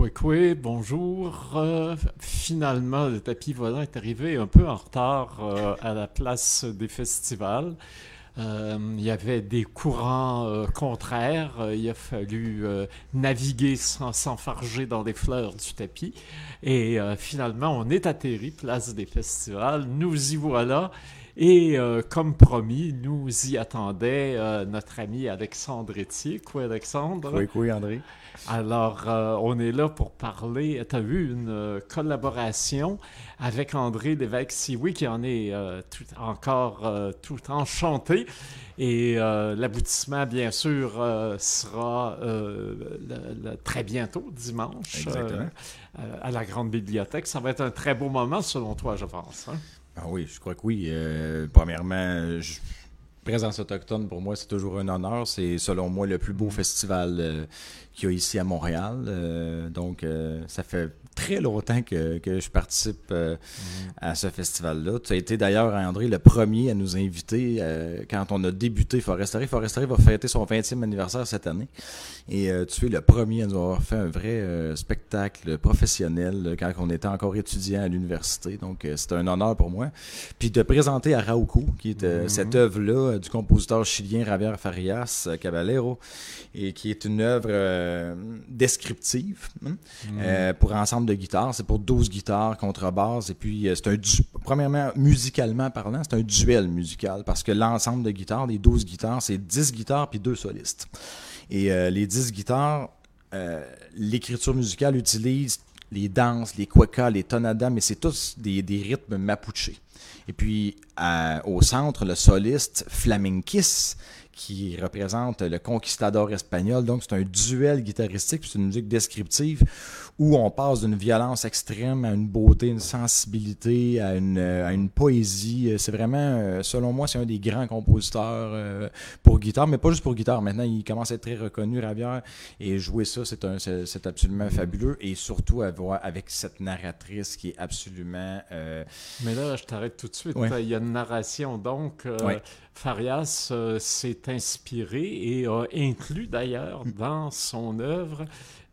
Kwekwe, bonjour. Euh, finalement, le tapis volant est arrivé un peu en retard euh, à la place des festivals. Euh, il y avait des courants contraires. il a fallu naviguer sans s'enfarger dans les fleurs du tapis. Et finalement, on est atterri place des festivals. Nous y voilà. Et euh, comme promis, nous y attendait euh, notre ami Alexandre Etier. Quoi, Alexandre? Oui, oui, André. Alors, euh, on est là pour parler. Tu as vu une collaboration avec André Lévesque-Sioui qui en est tout, encore tout enchanté. Et l'aboutissement, bien sûr, sera très bientôt, dimanche, à la Grande Bibliothèque. Ça va être un très beau moment, selon toi, je pense. Hein? Ah oui, je crois que oui. Euh, premièrement, présence autochtone, pour moi, c'est toujours un honneur. C'est, selon moi, le plus beau festival euh, qu'il y a ici à Montréal. Euh, donc, ça fait très longtemps que, que je participe euh, mhm. à ce festival-là. Tu as été d'ailleurs, André, le premier à nous inviter euh, quand on a débuté Foresterie. Foresterie va fêter son 20e anniversaire cette année. Et euh, tu es le premier à nous avoir fait un vrai spectacle professionnel quand on était encore étudiant à l'université. Donc, c'est un honneur pour moi. Puis de présenter à Rauco, qui est mhm. cette œuvre-là du compositeur chilien Javier Farias Caballero, et qui est une œuvre descriptive hein, mhm. pour ensemble de guitare. C'est pour 12 guitares, contrebasse. Et puis, euh, c'est un premièrement, musicalement parlant, c'est un duel musical parce que l'ensemble de guitares, les 12 guitares, c'est 10 guitares puis 2 solistes. Et euh, les 10 guitares, euh, l'écriture musicale utilise les danses, les cuecas, les tonadas, mais c'est tous des, rythmes mapuche. Et puis, au centre, le soliste Flamenquis, qui représente le conquistador espagnol. Donc, c'est un duel guitaristique, c'est une musique descriptive où on passe d'une violence extrême à une beauté, une sensibilité, à une, à une poésie. C'est vraiment, euh, selon moi, c'est un des grands compositeurs euh, pour guitare, mais pas juste pour guitare. Maintenant, il commence à être très reconnu, Ravière, et jouer ça, c'est, un, c'est, absolument fabuleux, et surtout avec cette narratrice qui est absolument... Euh, mais là, je t'arrête tout de suite. Il y a une narration, donc... Farias s'est inspiré et a inclus d'ailleurs dans son œuvre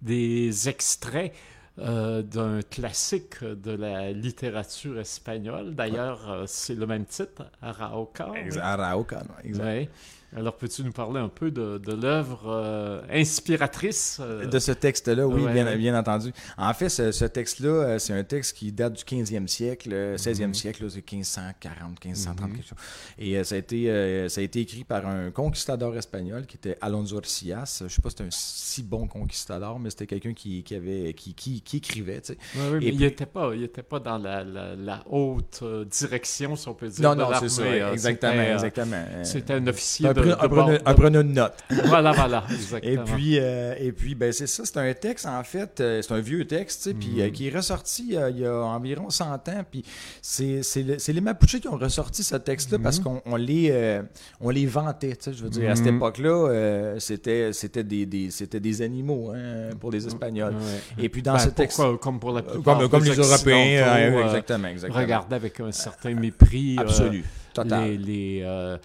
des extraits euh, d'un classique de la littérature espagnole. D'ailleurs, euh, c'est le même titre, Arauca. Arauca, exact. Alors, peux-tu nous parler un peu de, l'œuvre euh, inspiratrice euh? De ce texte-là, oui, bien, bien, entendu. En fait, ce, texte-là, euh, c'est un texte qui date du 15e siècle, 16e mhm. siècle, c'est 1540, 1530, mhm. quelque chose. Et ça, a été, ça a été écrit par un conquistador espagnol qui était Alonso Orsias. Je ne sais pas si c'était un si bon conquistador, mais c'était quelqu'un qui, qui, avait, qui, qui, écrivait. Tu sais. oui, mais il n'était pas, pas dans la, la, haute direction, si on peut dire. Non, non, c'est ça, exactement. exactement. C'était un officier un, preneur de notes. voilà, voilà, exactement. Et puis, euh, et puis ben, c'est ça, c'est un texte, en fait, euh, c'est un vieux texte, puis, euh, mhm. qui est ressorti il y a environ 100 ans. Puis c'est, les Mapuches qui ont ressorti ce texte-là parce mhm. qu'on les, on les vantait. Je veux dire, à cette mhm. époque-là, c'était, c'était, des, des, des animaux hein, pour les Espagnols. Et puis dans ben, ce texte. comme pour la plupart Comme, les Européens, exactement, exactement. Regardaient avec un certain mépris. Absolu. Total. les, les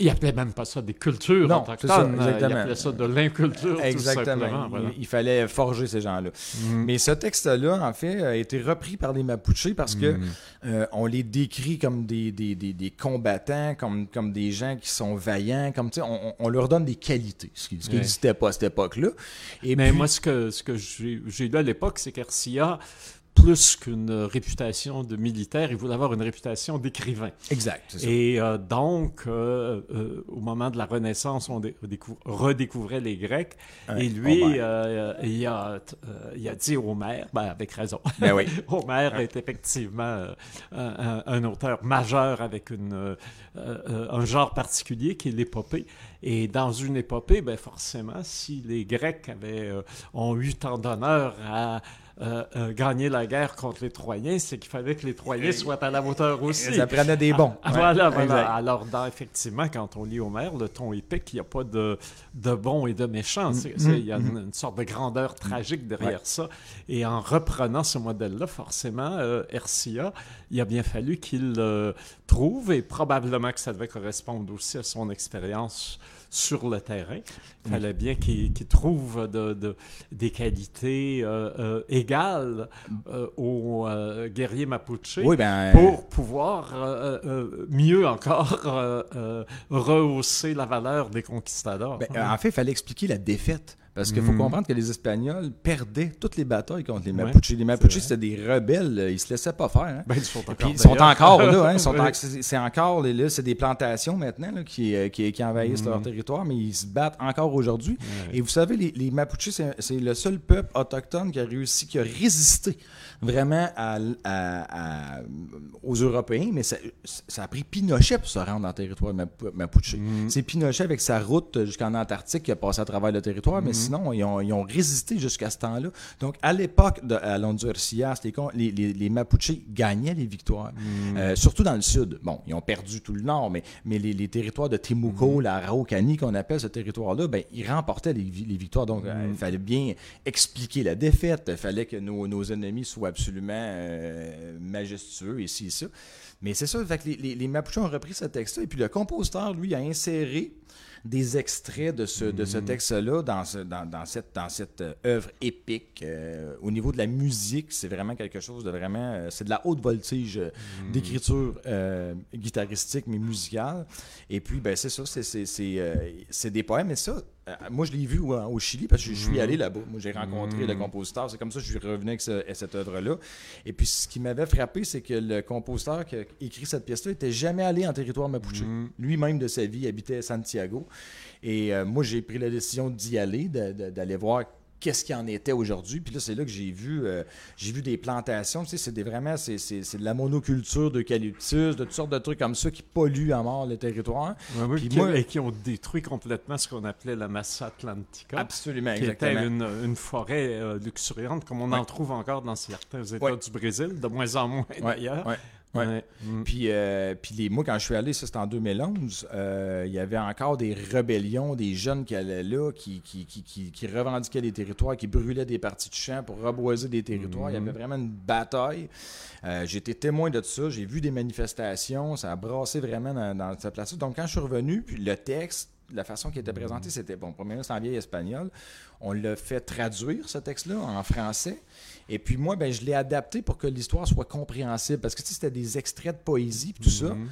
il appelait même pas ça des cultures non, autochtones. Ça, il appelait ça de l'inculture. Exactement. Tout il, fallait forger ces gens-là. Mm. Mais ce texte-là, en fait, a été repris par les Mapuches parce que mm. euh, on les décrit comme des, des, des, des, combattants, comme, comme des gens qui sont vaillants, comme on, on leur donne des qualités, ce qui n'existait pas à cette époque-là. Mais moi, ce que, ce que j'ai lu à l'époque, c'est qu'Arcia plus qu'une réputation de militaire, il voulait avoir une réputation d'écrivain. Exact. Et euh, donc, euh, euh, au moment de la Renaissance, on redécouvrait les Grecs. et lui, il a, il, a, dit Homère, ben, avec raison. Ben oui. Homère est effectivement un, auteur majeur avec une, un genre particulier qui est l'épopée. Et dans une épopée, ben forcément, si les Grecs avaient, ont eu tant d'honneur à euh, euh, gagner la guerre contre les Troyens, c'est qu'il fallait que les Troyens soient à la hauteur aussi. Ça prenait des bons. Ah, voilà, voilà. Alors, effectivement, quand on lit Homère, le ton épique, il n'y a pas de, de bons et de méchants. Mm, il y a mm, une, mm. sorte de grandeur tragique derrière ça. Et en reprenant ce modèle-là, forcément, euh, Hercia, il a bien fallu qu'il trouve, et probablement que ça devait correspondre aussi à son expérience sur le terrain. Il fallait bien qu'ils trouvent de, des qualités égales aux guerriers mapuche ben, pour pouvoir mieux encore rehausser la valeur des conquistadors. Ben, en fait, il fallait expliquer la défaite. Parce qu'il faut mhm. comprendre que les Espagnols perdaient toutes les batailles contre les Mapuches. les Mapuches, c'était des rebelles. Ils se laissaient pas faire. Hein. Ben, ils sont encore, ils sont encore là. Hein. c'est encore là, c'est des plantations maintenant qui, euh, qui, qui, envahissent leur mhm. territoire, mais ils se battent encore aujourd'hui. Et vous savez, les, les Mapuches, c'est le seul peuple autochtone qui a réussi, qui a résisté vraiment aux Européens, mais ça, a pris Pinochet pour se rendre dans le territoire mapuche. Mhm. C'est Pinochet avec sa route jusqu'en Antarctique qui a passé à travers le territoire, mais sinon, ils ont, résisté jusqu'à ce temps-là. Donc, à l'époque de à les, les, les, Mapuches gagnaient les victoires, mm. euh, surtout dans le sud. Bon, ils ont perdu tout le nord, mais, mais les, territoires de Temuco, la Araucanie, qu'on appelle ce territoire-là, ben, ils remportaient les, victoires. Donc, euh, il fallait bien expliquer la défaite. Il fallait que nos, nos ennemis soient absolument euh, majestueux, ici et ça. Mais c'est ça, fait les, les, les Mapuches ont repris ce texte-là, et puis le compositeur, lui, a inséré des extraits de ce, de ce mm. texte-là dans, dans, dans, cette, dans cette euh, œuvre épique. Euh, au niveau de la musique, c'est vraiment quelque chose de vraiment... Euh, c'est de la haute voltige mm. d'écriture guitaristique, mais musicale. Et puis, ben, c'est ça, c'est des poèmes. Et ça, moi, je l'ai vu au, Chili parce que je suis allé mhm. là-bas. Moi, j'ai rencontré le mhm. compositeur. C'est comme ça que je suis revenu avec cette œuvre-là. Et puis, ce qui m'avait frappé, c'est que le compositeur qui a écrit cette pièce-là n'était jamais allé en territoire mapuche. Mhm. Lui-même de sa vie habitait à Santiago. Et euh, moi, j'ai pris la décision d'y aller, d'aller voir qu'est-ce qu'il en était aujourd'hui. Puis là, c'est là que j'ai vu, euh, j'ai vu des plantations. Tu sais, c'est vraiment, c'est, de la monoculture d'eucalyptus, de toutes sortes de trucs comme ça qui polluent à mort le territoire. Oui, oui, et qui ont détruit complètement ce qu'on appelait la Massa Atlantica. Absolument, qui était une, une forêt euh, luxuriante, comme on en trouve encore dans certains États du Brésil, de moins en moins d'ailleurs. Ouais. Mm. Puis, euh, puis les, moi, quand je suis allé, ça c'était en 2011, euh, il y avait encore des rébellions, des jeunes qui allaient là, qui, qui, qui, qui, revendiquaient des territoires, qui brûlaient des parties de champs pour reboiser des territoires. Il y avait mm. vraiment une bataille. Euh, j'ai été témoin de ça, j'ai vu des manifestations, ça a brassé vraiment dans, dans cette place-là. Donc, quand je suis revenu, puis le texte, la façon qui était présenté, mm. c'était, bon, premièrement, c'est en vieil espagnol. On l'a fait traduire, ce texte-là, en français. Et puis moi, ben, je l'ai adapté pour que l'histoire soit compréhensible. Parce que c'était des extraits de poésie et tout ça. Mhm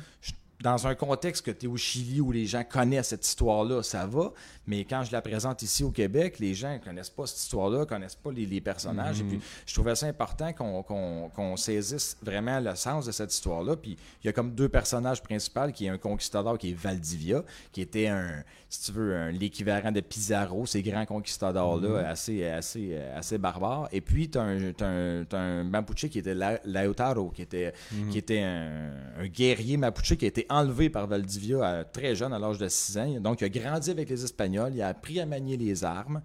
dans un contexte que tu es au Chili où les gens connaissent cette histoire-là, ça va. Mais quand je la présente ici au Québec, les gens ne connaissent pas cette histoire-là, ne connaissent pas les, personnages. Et puis, je trouvais ça important qu'on saisisse vraiment le sens de cette histoire-là. Puis, il y a comme deux personnages principaux, qui est un conquistador qui est Valdivia, qui était un, si tu veux, l'équivalent de Pizarro, ces grands conquistadors-là, mm-hmm. assez, assez, assez barbares. Et puis, tu as, un Mapuche qui était Lautaro, qui était, mm-hmm. qui était un, un guerrier Mapuche qui été enlevé par Valdivia très jeune, à l'âge de 6 ans. Donc, il a grandi avec les Espagnols, il a appris à manier les armes.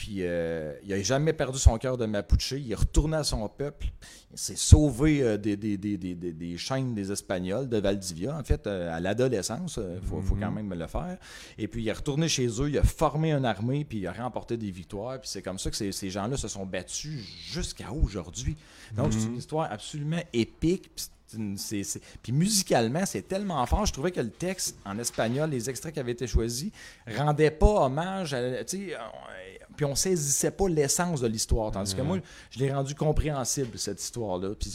Puis euh, il n'a jamais perdu son cœur de Mapuche. Il est retourné à son peuple. Il s'est sauvé euh, des, des, chaînes des Espagnols, de Valdivia, en fait, euh, à l'adolescence. Il faut, faut, quand mhm. même le faire. Et puis il est retourné chez eux, il a formé une armée, puis il a remporté des victoires. Puis c'est comme ça que ces, gens-là se sont battus jusqu'à aujourd'hui. Donc c'est une mhm. histoire absolument épique. Puis musicalement, c'est tellement fort. Je trouvais que le texte en espagnol, les extraits qui avaient été choisis, rendaient pas hommage à puis on saisissait pas l'essence de l'histoire. Tandis que moi, je l'ai rendu compréhensible, cette histoire-là. Puis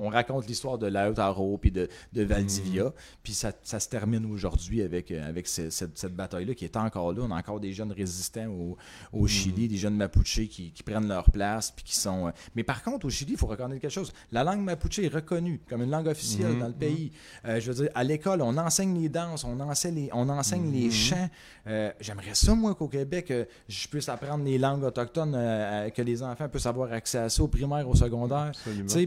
on, raconte l'histoire de Lautaro puis de, de Valdivia. Mm. Puis ça, se termine aujourd'hui avec, euh, avec cette, bataille-là qui est encore là. On a encore des jeunes résistants au, au mm. Chili, des jeunes Mapuche qui, prennent leur place. Puis qui sont... Euh, mais par contre, au Chili, il faut reconnaître quelque chose. La langue Mapuche est reconnue comme une langue officielle dans le pays. Euh, je veux dire, à l'école, on enseigne les danses, on enseigne les, on enseigne les chants. J'aimerais ça, moi, qu'au Québec, je puisse apprendre les langues autochtones, euh, que les enfants peuvent avoir accès à ça au primaire, au secondaire.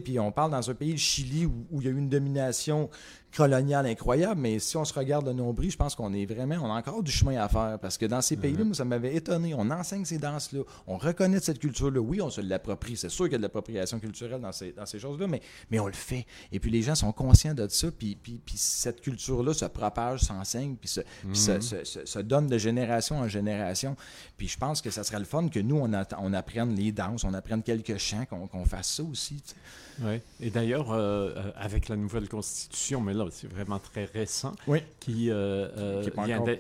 Puis on parle dans un pays, le Chili, où, il y a eu une domination coloniale incroyable, mais si on se regarde le nombril, je pense qu'on est vraiment, on a encore du chemin à faire parce que dans ces pays-là, ça m'avait étonné. On enseigne ces danses-là, on reconnaît cette culture-là. Oui, on se l'approprie. C'est sûr qu'il y a de l'appropriation culturelle dans ces, dans ces choses-là, mais, mais on le fait. Et puis les gens sont conscients de ça, puis, puis, puis cette culture-là se propage, s'enseigne, puis, se, se, mhm. se, donne de génération en génération. Puis je pense que ça serait le fun que nous, on, on apprenne les danses, on apprenne quelques chants, qu'on fasse ça aussi. Oui. Et d'ailleurs, euh, euh, avec la nouvelle constitution, mais là, c'est vraiment très récent, Oui. qui, euh, Qui vient encore-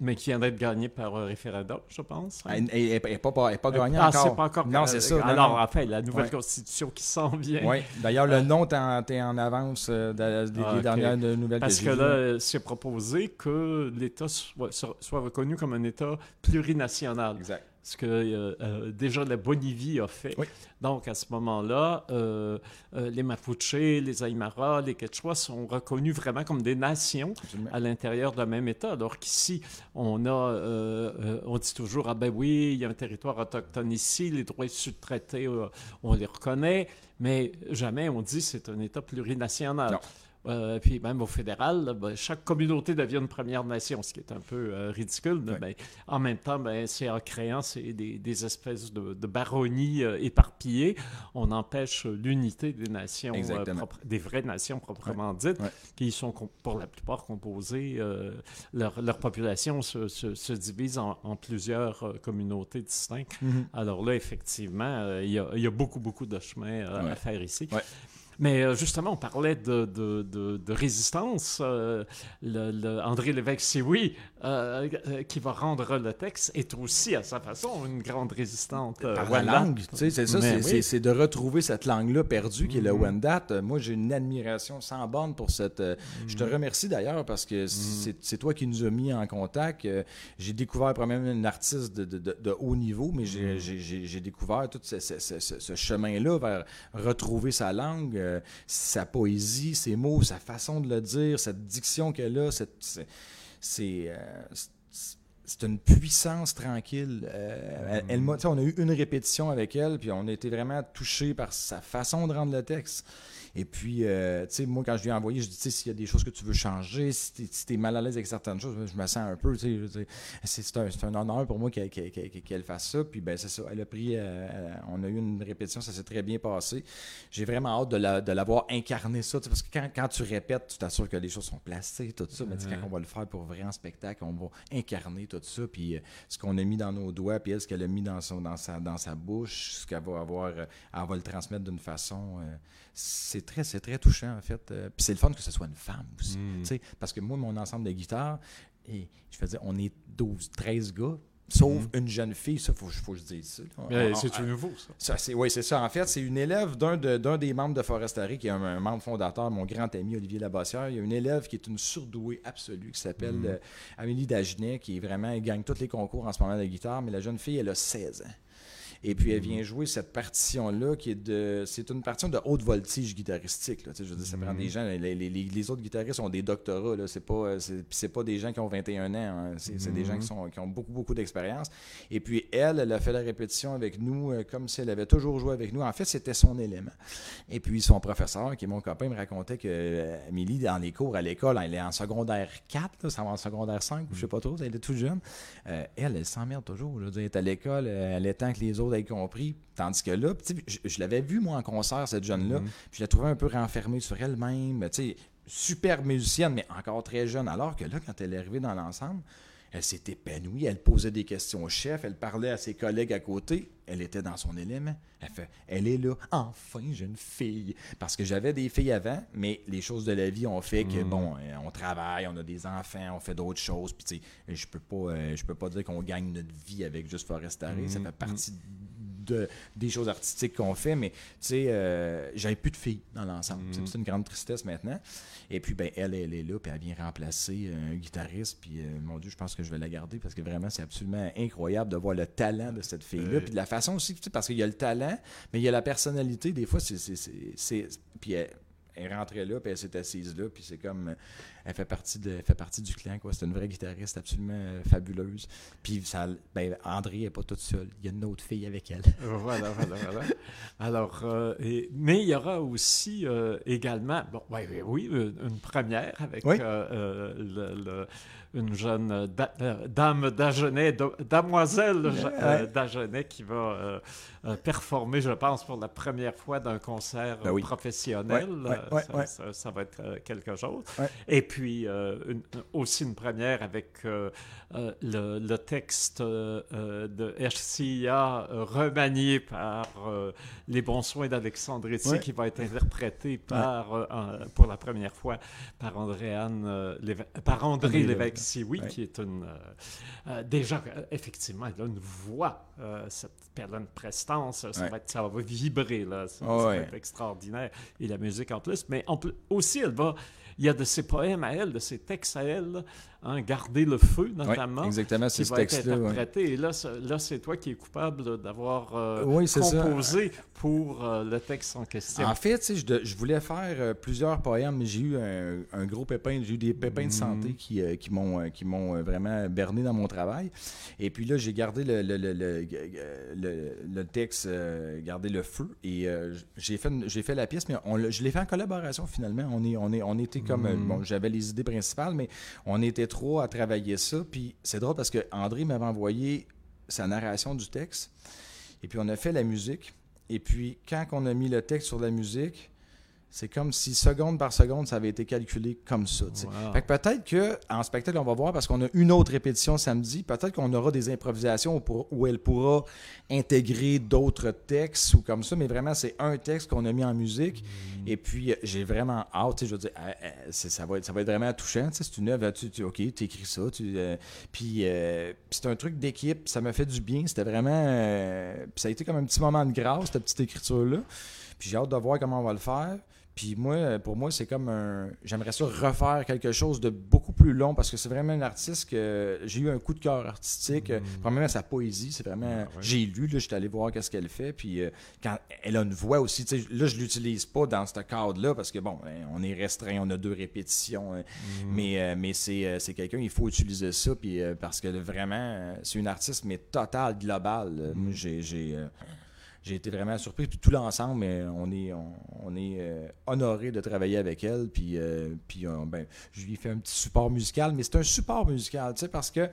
mais qui vient d'être gagné par un référendum, je pense. hein. Elle n'est pas, pas, pas gagnée ah, encore. c'est pas encore. Non, c'est ça. non, Alors, non. enfin, la nouvelle constitution qui s'en vient. Oui. D'ailleurs, le nom, en, t'es en avance de- des, Ah, des dernières de- nouvelles Parce que là, c'est proposé que l'État soit- soit reconnu comme un État plurinational. Exact. Ce que euh, euh, déjà la Bolivie a fait. Oui. Donc, à ce moment-là, euh, les Mapuches, les Aymara, les Quechua sont reconnus vraiment comme des nations Absolument. à l'intérieur d'un même État. Alors qu'ici, on a, on dit toujours, ah ben oui, il y a un territoire autochtone ici, les droits issus de traités, on les reconnaît, mais jamais on dit c'est un État plurinational. Non. Euh, puis même au fédéral, ben, chaque communauté devient une première nation, ce qui est un peu euh, ridicule. Ben, en même temps, ben, c'est en créant des, des espèces de, de baronnies euh, éparpillées, on empêche l'unité des nations, euh, propres- des vraies nations proprement dites, qui sont pour la plupart composées, leur, leur population se, se- se divise en, en plusieurs communautés distinctes. Mhm. Alors là, effectivement, il y, y a beaucoup, beaucoup de chemin à faire ici. Mais euh, justement, on parlait de, de, de- de résistance. euh, le, le André Lévesque-Sioui, euh, euh, qui va rendre le texte, est aussi, à sa façon, une grande résistante. euh, Par la langue, tu sais, c'est ça, c'est oui. c'est- c'est de retrouver cette langue-là perdue qui est le Mhm. Wendat. Moi, j'ai une admiration sans borne pour cette. euh, Je Mhm. te remercie d'ailleurs parce que c'est c'est toi qui nous as mis en contact. J'ai découvert premièrement une artiste de, de- de- de haut niveau, mais Mhm. j'ai- j'ai j'ai- j'ai découvert tout ce, ce- ce- ce- ce chemin-là vers retrouver sa langue, euh, sa poésie, ses mots, sa façon de le dire, cette diction qu'elle a. cette- c'est- C'est. euh, c'est- une puissance tranquille. Euh, elle- sais, on a eu une répétition avec elle, puis on a été vraiment touchés par sa façon de rendre le texte. Et puis, euh, tu sais, moi, quand je lui ai envoyé, je dis, tu sais, s'il y a des choses que tu veux changer, si t'es si t'es mal à l'aise avec certaines choses, je me sens un peu, tu sais, c'est c'est un, c'est un honneur pour moi qu'elle fasse ça. Puis, ben, c'est ça, elle a pris, euh, euh, on a eu une répétition, ça s'est très bien passé. J'ai vraiment hâte de la- de l'avoir incarné ça, tu sais, parce que quand, quand tu répètes, tu t'assures que les choses sont placées, tout ça, mais tu sais, quand on va le faire pour vrai en spectacle, on va incarner tout ça, puis euh, ce qu'on a mis dans nos doigts, puis elle, ce qu'elle a mis dans, son, dans, sa, dans sa bouche, ce qu'elle va avoir, elle va le transmettre d'une façon. euh, c'est très, c'est très touchant, en fait. Euh, puis c'est le fun que ce soit une femme aussi. Mm. sais, Parce que moi, mon ensemble de guitares, et je faisais, on est 12, 13 gars, sauf une jeune fille, ça, faut, faut que je dise ça. C'est nouveau, ça? ça, c'est, oui, c'est ça. En fait, c'est une élève d'un, de- d'un des membres de Forestary, qui est un, un membre fondateur, mon grand ami Olivier Labossière. Il y a une élève qui est une surdouée absolue, qui s'appelle Mhm. euh, Amélie Dagenet, qui est vraiment, elle gagne tous les concours en ce moment de guitare, mais la jeune fille, elle a 16 ans. Et puis, elle Mhm. vient jouer cette partition-là, qui est de. C'est une partition de haute voltige guitaristique. Là, je veux dire, ça prend des gens. Les, les- les- autres guitaristes ont des doctorats. Là, c'est pas, euh, c'est, pas des gens qui ont 21 ans. hein. C'est, des gens qui, sont, qui ont beaucoup, beaucoup d'expérience. Et puis, elle, elle a fait la répétition avec nous euh, comme si elle avait toujours joué avec nous. En fait, c'était son élément. Et puis, son professeur, qui est mon copain, me racontait que euh, Amélie, dans les cours à l'école, elle est en secondaire 4, là, ça va en secondaire 5, ou je sais pas trop, elle est toute jeune. Euh, elle, elle s'emmerde toujours. Je veux dire, Elle est à l'école, elle attend que les autres compris. Tandis que là, je, je l'avais vue, moi, en concert, cette jeune-là. Mhm. Puis je la trouvais un peu renfermée sur elle-même. Tu sais, super musicienne, mais encore très jeune. Alors que là, quand elle est arrivée dans l'ensemble, elle s'est épanouie, elle posait des questions au chef, elle parlait à ses collègues à côté, elle était dans son élément. Elle fait, elle est là, enfin, j'ai une fille. Parce que j'avais des filles avant, mais les choses de la vie ont fait que, Mhm. bon, euh, on travaille, on a des enfants, on fait d'autres choses, puis tu sais, je peux pas, euh, je peux pas dire qu'on gagne notre vie avec juste Forestary, ça Mhm. fait partie de, des choses artistiques qu'on fait, mais tu sais, euh, j'avais plus de filles dans l'ensemble. Mhm. C'est une grande tristesse maintenant. Et puis, ben, elle, elle est là, puis elle vient remplacer euh, un guitariste, puis euh, mon Dieu, je pense que je vais la garder parce que vraiment, c'est absolument incroyable de voir le talent de cette fille-là, puis de la façon aussi, tu sais, parce qu'il y a le talent, mais il y a la personnalité. Des fois, c'est. Puis elle, elle rentrait là, puis elle s'est assise là, puis c'est comme. euh, Elle fait partie, de, elle fait partie du clan, quoi. C'est une vraie guitariste absolument euh, fabuleuse. Puis ça, ben, André n'est pas toute seule. Il y a une autre fille avec elle. Voilà, voilà, voilà. Alors, euh, et- mais il y aura aussi euh, également, bon, ouais, ouais, oui, une, une première avec Oui. euh, euh, le- le- une jeune euh, da- euh, dame d'Agenais, damoiselle euh, Ouais. d'Agenais qui va euh, euh, performer, je pense, pour la première fois d'un concert Ben oui. professionnel. Ouais, ça, va être quelque chose. Et puis, aussi une première avec le, texte de RCA remanié par Les bons soins d'Alexandre Etier, qui va être interprété par, pour la première fois par, par André Lévesque, oui, qui est une... déjà, effectivement, elle a une voix, cette perdre prestance, ça, va ça, va vibrer, là. Ça, va être extraordinaire. Et la musique en plus. Mais on peut, aussi, elle va. Il y a de ses poèmes à elle, de ses textes à elle, Hein, garder le feu, notamment. exactement, c'est ce texte-là. Et là, là c'est toi qui es coupable d'avoir euh, composé pour euh, le texte en question. En fait, je, je, voulais faire euh, plusieurs poèmes, mais j'ai eu un, gros pépin, j'ai eu des pépins de santé mm. qui, qui m'ont qui m'ont vraiment berné dans mon travail. Et puis là, j'ai gardé le, le, le, le texte, gardé le feu, et j'ai fait, j'ai fait la pièce, mais on, je l'ai fait en collaboration finalement. On, est, on, est, on était comme, mm. bon, j'avais les idées principales, mais on était trop à travailler ça. Puis c'est drôle parce que André m'avait envoyé sa narration du texte. Et puis on a fait la musique. Et puis quand on a mis le texte sur la musique, c'est comme si seconde par seconde, ça avait été calculé comme ça. Fait que peut-être qu'en spectacle, on va voir, parce qu'on a une autre répétition samedi, peut-être qu'on aura des improvisations où, elle pourra intégrer d'autres textes ou comme ça, mais vraiment, c'est un texte qu'on a mis en musique. Mm. Et puis, j'ai vraiment hâte, je veux dire, euh, euh, ça va, être, ça va être vraiment touchant. C'est une œuvre, tu, tu, OK, tu écris ça. Tu, euh, puis, c'est un truc d'équipe, ça m'a fait du bien. C'était vraiment. ça a été comme un petit moment de grâce, cette petite écriture-là. Puis j'ai hâte de voir comment on va le faire. Puis moi, pour moi, c'est comme un. J'aimerais ça refaire quelque chose de beaucoup plus long parce que c'est vraiment un artiste que j'ai eu un coup de cœur artistique. Mm. Premièrement, sa poésie, c'est vraiment. Ah j'ai lu, là, j'étais allé voir qu'est-ce qu'elle fait. Puis euh, quand elle a une voix aussi, là, je l'utilise pas dans ce cadre-là parce que bon, ben, on est restreint, on a deux répétitions. Hein. Mm. Mais, euh, mais euh, c'est quelqu'un, il faut utiliser ça. Puis parce que vraiment, c'est une artiste, mais totale, globale. Moi, mm. j'ai j'ai été vraiment surpris. Puis tout l'ensemble, on est, on, est euh, honoré de travailler avec elle. Puis, euh, puis ben, je lui ai fait un petit support musical, mais c'est un support musical, tu sais, parce que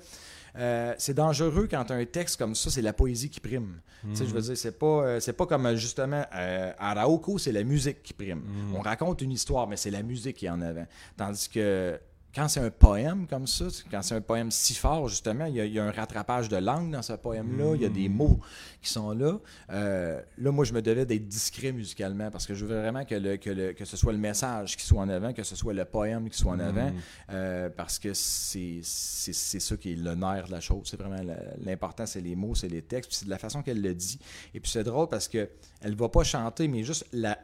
euh, c'est dangereux quand un texte comme ça, c'est la poésie qui prime. Tu sais, je veux mhm. dire, c'est pas, c'est pas comme justement à Arauco, c'est la musique qui prime. Mhm. On raconte une histoire, mais c'est la musique qui est en avant. Tandis que quand c'est un poème comme ça, quand c'est un poème si fort, justement, il y, a, un rattrapage de langue dans ce poème-là, il y a des mm. mots qui sont là. Euh, là, moi, je me devais d'être discret musicalement parce que je veux vraiment que, le, que, que, ce soit le message qui soit en avant, que ce soit le poème qui soit en avant, mm. euh, parce que c'est ça qui est le nerf de la chose. C'est vraiment l'important, c'est les mots, c'est les textes, puis c'est de la façon qu'elle le dit. Et puis c'est drôle parce que elle va pas chanter, mais juste la,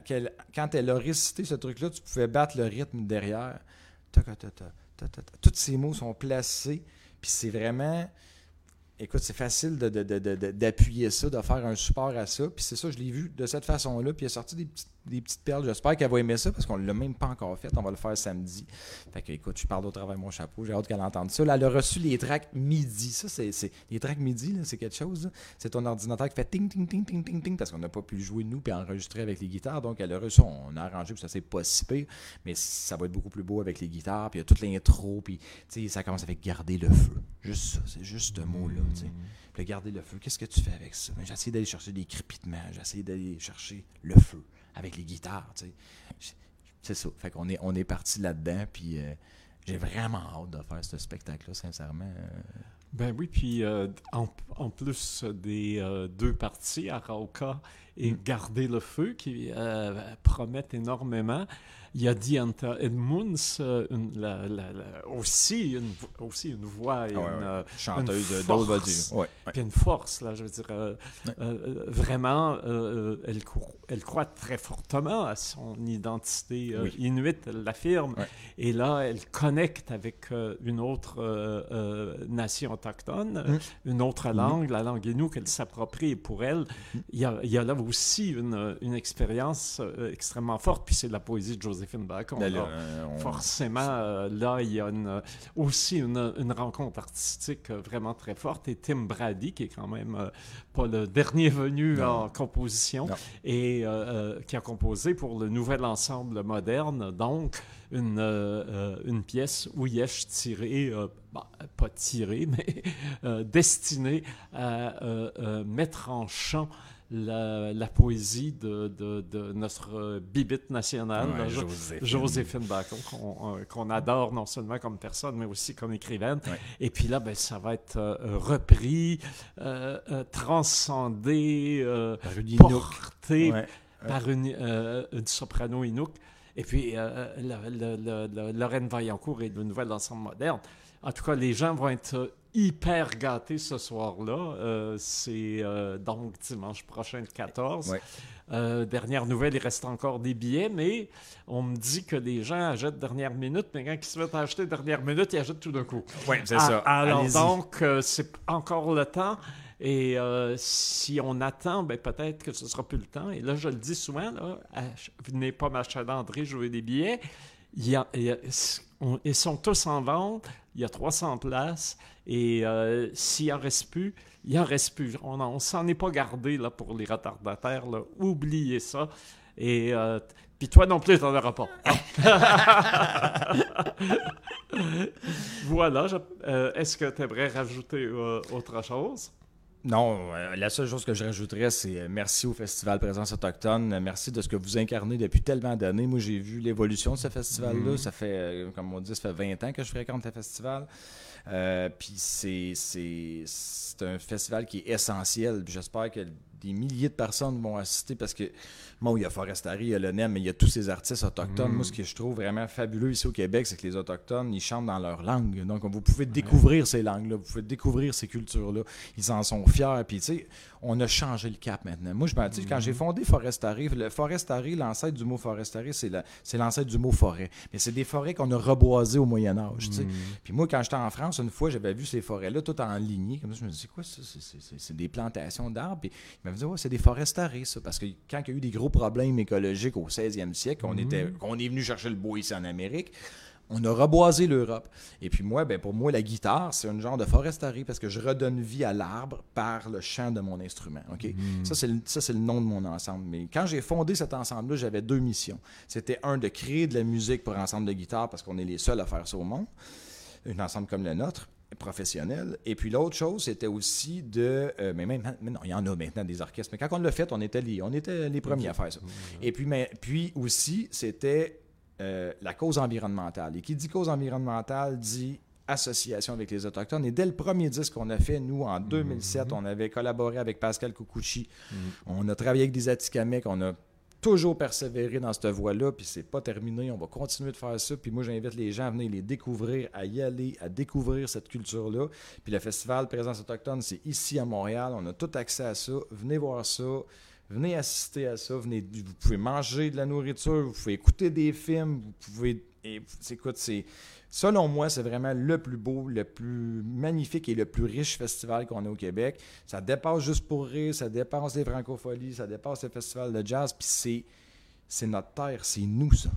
quand elle a récité ce truc-là, tu pouvais battre le rythme derrière. Tous ces mots sont placés, puis c'est vraiment. Écoute, c'est facile d'appuyer ça, de faire un support à ça. Puis c'est ça, je l'ai vu de cette façon-là. Puis il a sorti des petites des petites perles. J'espère qu'elle va aimer ça parce qu'on ne l'a même pas encore fait. On va le faire samedi. Fait que, écoute, je parle au travers de mon chapeau. J'ai hâte qu'elle entende ça. Là, elle a reçu les tracks midi. Ça, c'est. Les tracks midi, c'est quelque chose. C'est ton ordinateur qui fait ting, ting, ting, ting, ting, ting parce qu'on n'a pas pu jouer nous puis enregistrer avec les guitares. Donc, elle a reçu. On a arrangé, puis ça s'est pas si pire. Mais ça va être beaucoup plus beau avec les guitares. Puis il y a toute l'intro. Puis, tu sais, ça commence avec garder le feu. Juste ça. C'est juste ce mot-là. Puis garder le feu, qu'est-ce que tu fais avec ça? Ben, j'ai essayé d'aller chercher des crépitements. J'ai essayé d'aller chercher le feu avec les guitares. Tu sais. C'est ça. Fait qu'on est, on est parti là-dedans, puis euh, j'ai vraiment hâte de faire ce spectacle-là, sincèrement. Euh. Ben oui, puis euh, en, plus des deux parties, Arauca et mm. Garder le feu, qui promettent énormément, il y a Dianta Edmunds, euh, aussi, une, aussi une voix et ah une, chanteuse une force, puis une force, là, je veux dire, euh, euh, vraiment, elle, elle croit très fortement à son identité inuite, elle l'affirme, et là, elle connecte avec une autre nation autochtone, mm. une autre mm. langue, la langue inou qu'elle s'approprie, et pour elle, mm. il, y a, il y a là aussi une, une expérience extrêmement forte, puis c'est la poésie de Joseph euh, forcément, euh, là, il y a aussi une, rencontre artistique euh, vraiment très forte. Et Tim Brady, qui est quand même pas le dernier venu en composition, et qui a composé pour le nouvel ensemble moderne, donc une, une pièce où Yesh tiré, bah, pas tiré, mais destiné à mettre en chant la, poésie de, de, notre bibite nationale, Joséphine, Bacon, qu'on adore non seulement comme personne, mais aussi comme écrivaine. Et puis là, ben, ça va être repris, transcendé, porté par une, une soprano Inuk. Et puis, euh, le, Lorraine Vaillancourt et le Nouvel Ensemble Moderne. En tout cas, les gens vont être hyper gâtés ce soir-là. Euh, c'est euh, donc dimanche prochain, le 14. dernière nouvelle, il reste encore des billets, mais on me dit que les gens achètent dernière minute, mais quand ils se mettent à acheter dernière minute, ils achètent tout d'un coup. Oui, c'est ça. Ah, alors donc, c'est encore le temps. Et euh, si on attend, ben, peut-être que ce sera plus le temps. Et là, je le dis souvent, là, venez pas m'achalandrer, jouer des billets. Il ils sont tous en vente. Il y a 300 places. Et euh, s'il en reste plus, il en reste plus. On s'en est pas gardé là, pour les retardataires. Oubliez ça. Et euh, puis toi non plus, tu n'en auras pas. voilà. Est-ce que tu aimerais rajouter autre chose? Non, euh, la seule chose que je rajouterais, c'est euh, merci au Festival Présence Autochtone. Merci de ce que vous incarnez depuis tellement d'années. Moi, j'ai vu l'évolution de ce festival-là. Mhm. Ça fait, euh, comme on dit, ça fait 20 ans que je fréquente le festival. puis c'est un festival qui est essentiel. J'espère que des milliers de personnes vont assister parce que, bon, il y a Forestari, il y a le NEM, mais il y a tous ces artistes autochtones. Moi, ce que je trouve vraiment fabuleux ici au Québec, c'est que les Autochtones, ils chantent dans leur langue. Donc, vous pouvez découvrir ces langues-là, vous pouvez découvrir ces cultures-là. Ils en sont fiers. Puis, tu sais, on a changé le cap maintenant. Moi, je me dis, quand j'ai mhm. fondé Forestari, le Forestari, l'ancêtre du mot Forestari, c'est l'ancêtre du mot forêt. Mais c'est des forêts qu'on a reboisées au Moyen-Âge. Mhm. Puis moi, quand j'étais en France, une fois, j'avais vu ces forêts-là toutes en lignée. Comme ça, je me disais, c'est quoi ça? C'est des plantations d'arbres? Puis il disait, ouais, c'est des Forestari, ça. Parce que quand il y a eu des gros problèmes écologiques au 16e siècle, on, était, mhm. on est venu chercher le bois ici en Amérique on a reboisé l'Europe. Et puis moi, ben pour moi, la guitare, c'est un genre de foresterie parce que je redonne vie à l'arbre par le chant de mon instrument. Ok, mm. Ça, c'est le, ça, c'est le nom de mon ensemble. Mais quand j'ai fondé cet ensemble-là, j'avais deux missions. C'était un, de créer de la musique pour ensemble de guitare parce qu'on est les seuls à faire ça au monde. Un ensemble comme le nôtre professionnel. Et puis l'autre chose, c'était aussi de... Euh, mais non, il y en a maintenant des orchestres. Mais quand on l'a fait, on était les, on était les premiers à faire ça. Et puis, mais, puis aussi, c'était euh, la cause environnementale. Et qui dit cause environnementale dit association avec les Autochtones. Et dès le premier disque qu'on a fait, nous, en 2007, mhm. on avait collaboré avec Pascal Kukuchi. Mhm. On a travaillé avec des Atikamekw. On a toujours persévéré dans cette voie-là, puis c'est pas terminé. On va continuer de faire ça. Puis moi, j'invite les gens à venir les découvrir, à y aller, à découvrir cette culture-là. Puis le festival Présence Autochtone, c'est ici à Montréal. On a tout accès à ça. Venez voir ça. Venez assister à ça. Venez, vous pouvez manger de la nourriture, vous pouvez écouter des films, vous pouvez. écoute, c'est. Selon moi, c'est vraiment le plus beau, le plus magnifique et le plus riche festival qu'on a au Québec. Ça dépasse juste pour rire, ça dépasse les francopholies, ça dépasse les festivals de jazz, puis c'est notre terre, c'est nous ça.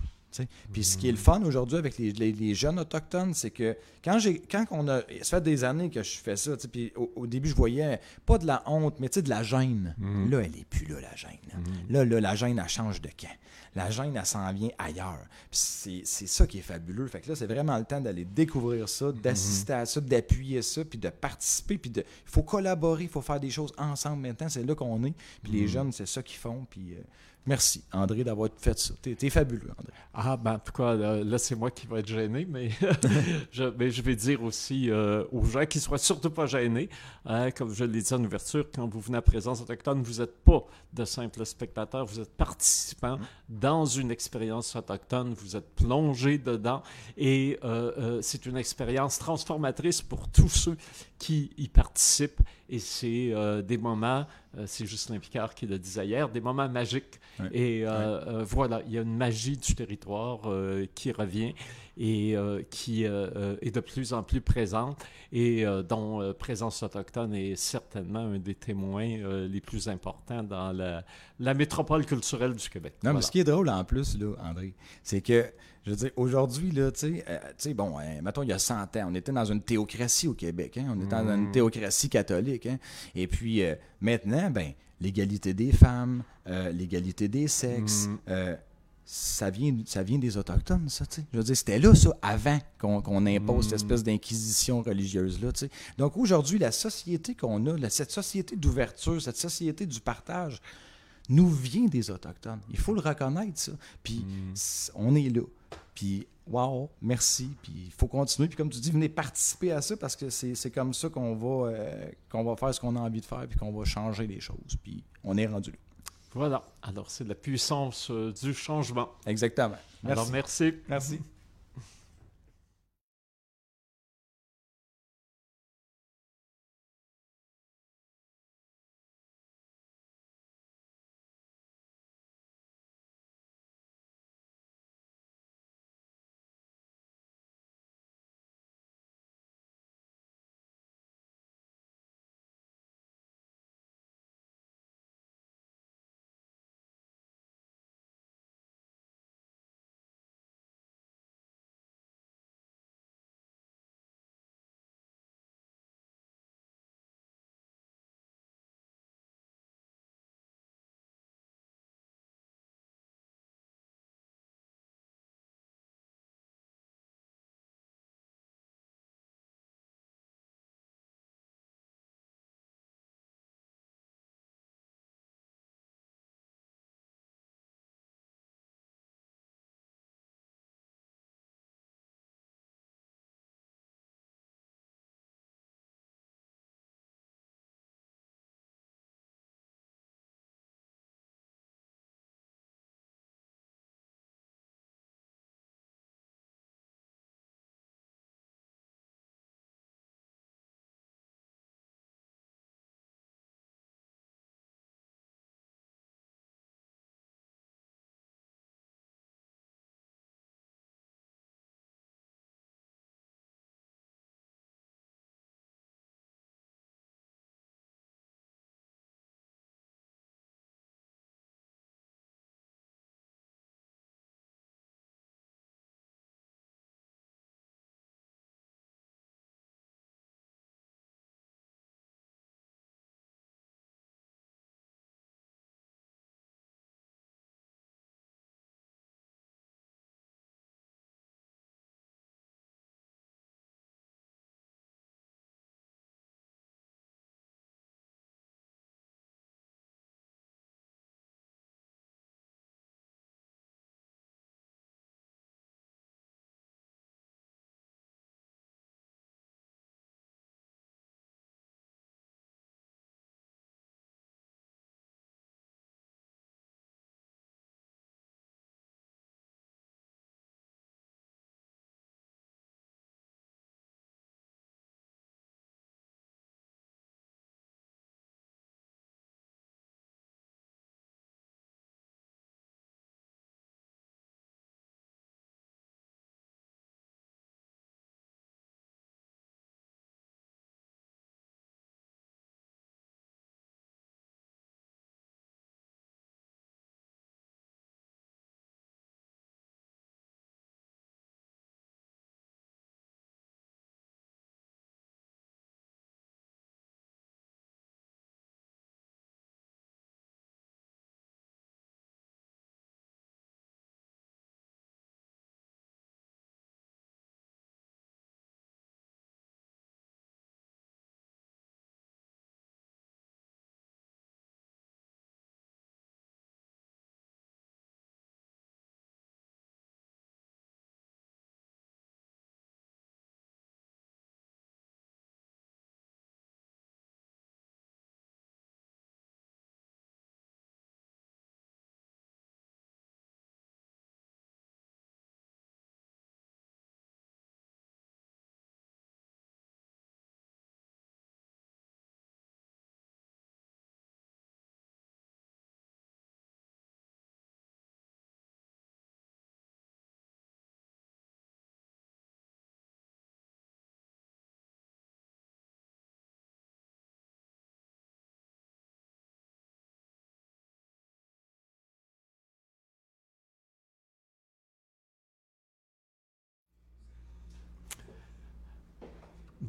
Puis ce qui est le fun aujourd'hui avec les, jeunes autochtones, c'est que quand j'ai quand on a. Ça fait des années que je fais ça, puis au, début, je voyais pas de la honte, mais de la gêne. Mhm. Là, elle n'est plus là, la gêne. Mhm. Là, là, la gêne, elle change de camp. La gêne, elle s'en vient ailleurs. C'est ça qui est fabuleux. Fait que là, c'est vraiment le temps d'aller découvrir ça, d'assister à ça, d'appuyer ça, puis de participer. Puis il faut collaborer, il faut faire des choses ensemble maintenant. C'est là qu'on est. Puis les jeunes, c'est ça qu'ils font. Puis. Euh, Merci, André, d'avoir fait ça. T'es es fabuleux, André. Ah, ben, en tout cas, là, c'est moi qui vais être gêné, mais, je, mais je, vais dire aussi euh, aux gens qu'ils ne soient surtout pas gênés. Hein, comme je l'ai dit en ouverture, quand vous venez à Présence Autochtone, vous n'êtes pas de simples spectateurs, vous êtes participants mm. Dans une expérience autochtone, vous êtes plongé dedans et euh, euh, c'est une expérience transformatrice pour tous ceux qui y participent et c'est des moments euh, c'est Justin Picard qui le disait hier, des moments magiques. Et euh, euh, voilà, il y a une magie du territoire qui revient et qui est de plus en plus présente et dont Présence autochtone est certainement un des témoins les plus importants dans la, métropole culturelle du Québec. Non, mais ce qui est drôle en plus, là, André, c'est que je veux dire, aujourd'hui, là, tu sais, bon, hein, mettons, il y a 100 ans, on était dans une théocratie au Québec, hein, on était dans une mm. théocratie catholique, hein, et puis maintenant, ben, l'égalité des femmes, euh, l'égalité des sexes, mm. euh, ça vient, ça vient des Autochtones, ça, tu sais. Je veux dire, c'était là, ça, avant qu'on impose cette espèce d'inquisition religieuse-là, tu sais. Donc, aujourd'hui, la société qu'on a, cette société d'ouverture, cette société du partage, nous vient des Autochtones. Il faut le reconnaître, ça. Puis, on est là. Puis, wow, merci. Puis, il faut continuer. Puis, comme tu dis, venez participer à ça parce que c'est comme ça qu'on va, euh, qu'on va faire ce qu'on a envie de faire puis qu'on va changer les choses. Puis, on est rendu là. Voilà. Alors, c'est la puissance euh, du changement. Exactement. Merci. Alors, merci. Merci.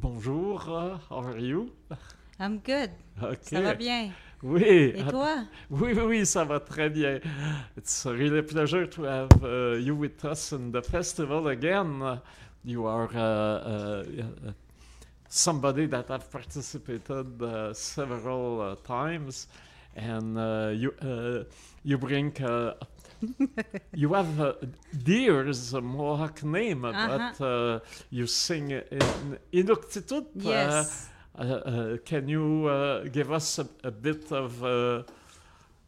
Bonjour, how are you? I'm good. OK. Ça va bien? Oui. Et toi? Oui, oui, oui, ça va très bien. It's a really pleasure to have uh, you with us in the festival again. You are uh, uh, somebody that I've participated uh, several uh, times, and uh, you uh, you bring. You have uh, Deer's a Mohawk name, but uh, you sing in Inuktitut. Uh, Yes. uh, uh, can you uh, give us a, a bit of uh,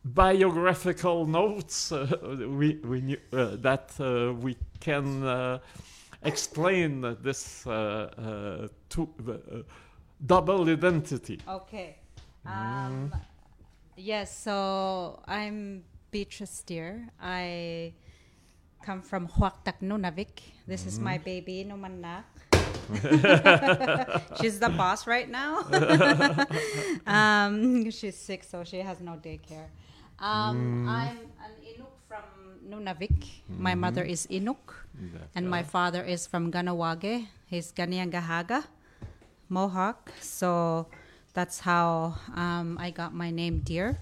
biographical notes uh, we, we knew, that uh, we can uh, explain this uh, uh, two, uh, double identity? Okay. Um, yes, so I'm Beatrice Steer. I come from Huactac Nunavik. This is my baby, Numanak. she's the boss right now. um, she's sick, so she has no daycare. Um, I'm an Inuk from Nunavik. My mother is Inuk, and my father is from Ganawage. He's Ganiangahaga, Mohawk. So that's how um, I got my name Deer.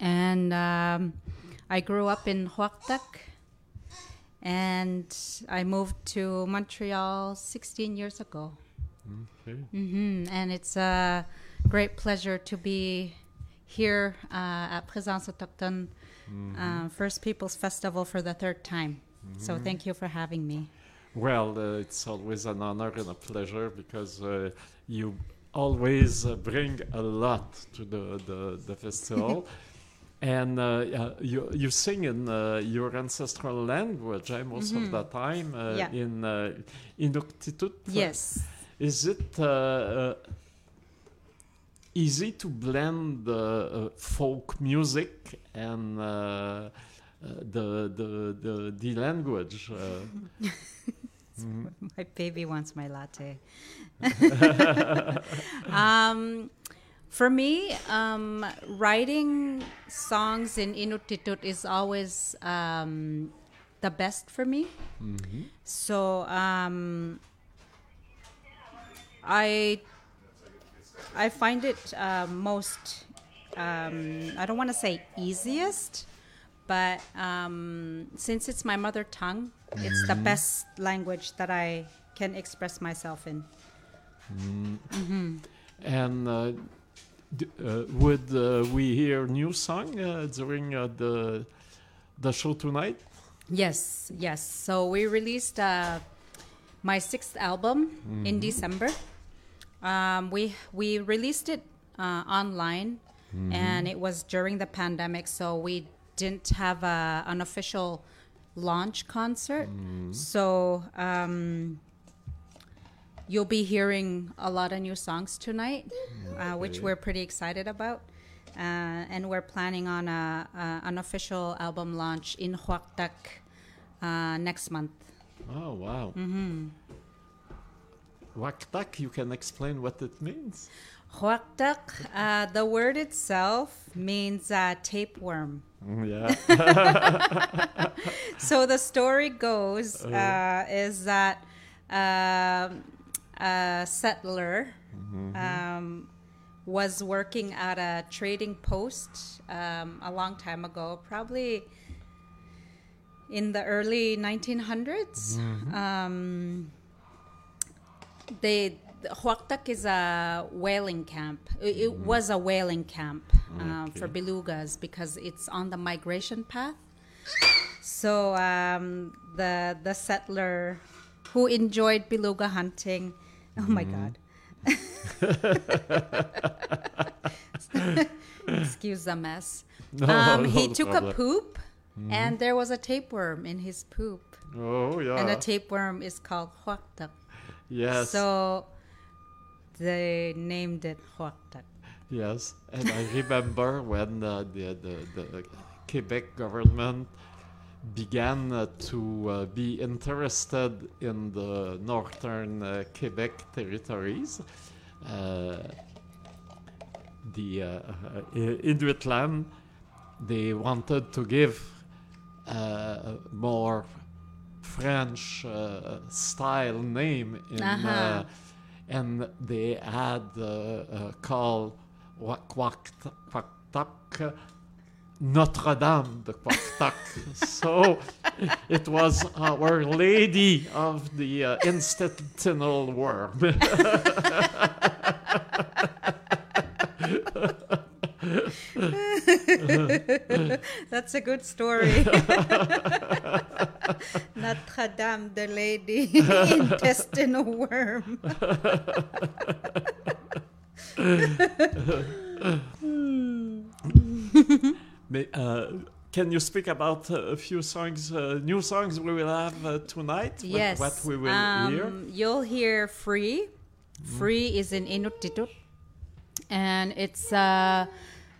And um, I grew up in Huactac. And I moved to Montreal 16 years ago. Okay. hmm And it's a great pleasure to be here uh, at Présence Autochtone uh, First Peoples Festival for the third time. So thank you for having me. Well, uh, it's always an honor and a pleasure because uh, you always uh, bring a lot to the, the, the festival. and uh, uh, you, you sing in uh, your ancestral language most of the time uh, Yeah. in uh, Inuktitut. Yes. Is it uh, uh, easy to blend folk music and the, the, the, the language? Uh, My baby wants my latte. um, for me, um, writing songs in Inuktitut is always um, the best for me. So um, I I find it uh, most um, I don't want to say easiest, but um, since it's my mother tongue, it's the best language that I can express myself in. And uh, d- uh, would uh, we hear new song uh, during uh, the the show tonight? Yes, yes. So we released uh, my sixth album in December. Um, we we released it uh, online, and it was during the pandemic, so we didn't have a, an official launch concert. So um, you'll be hearing a lot of new songs tonight, uh, which we're pretty excited about. Uh, and we're planning on a, a, an official album launch in Huactac uh, next month. Oh wow! Mm-hmm. Waktak, you can explain what it means. Huactac, uh, the word itself means uh, tapeworm. Yeah. So the story goes uh, is that um, a settler um, was working at a trading post um, a long time ago, probably in the early 1900s. Um, they Huactac is a whaling camp. It, it was a whaling camp um, for belugas because it's on the migration path. So um, the the settler who enjoyed beluga hunting, oh my god. Excuse the mess. No, um, he no took problem. a poop, and there was a tapeworm in his poop, Oh yeah. and a tapeworm is called huactac. yes. So they named it huactac. Yes, and I remember when uh, the, the the Quebec government began to uh, be interested in the northern uh, Quebec territories. Uh, the Inuit land, they wanted to give more French uh, style name in, Uh-huh. uh, and they had uh, uh, called Quaqtak, Notre Dame de Quaqtak. so it was Our Lady of the uh, Institutional Worm. That's a good story. Notre Dame de Lady intestinal worm. Uh, can you speak about uh, a few songs, uh, new songs we will have uh, tonight? Yes. What, we will um, hear? You'll hear Free. Free is in Inuktitut. And it's uh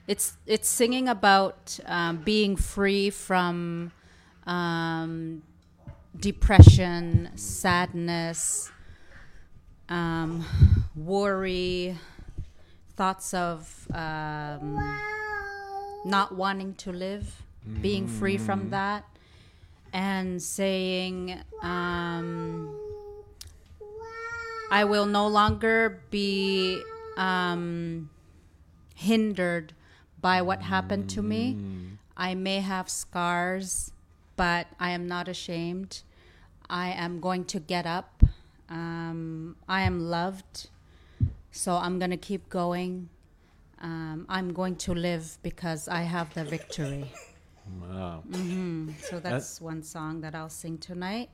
it's it's singing about um, being free from um, depression, sadness, um, worry, thoughts of um, not wanting to live, being free from that, and saying, um, I will no longer be um, hindered by what happened to me. I may have scars, but I am not ashamed. I am going to get up. Um, I am loved. So I'm going to keep going. Um, I'm going to live because I have the victory. Wow. So that's one song that I'll sing tonight.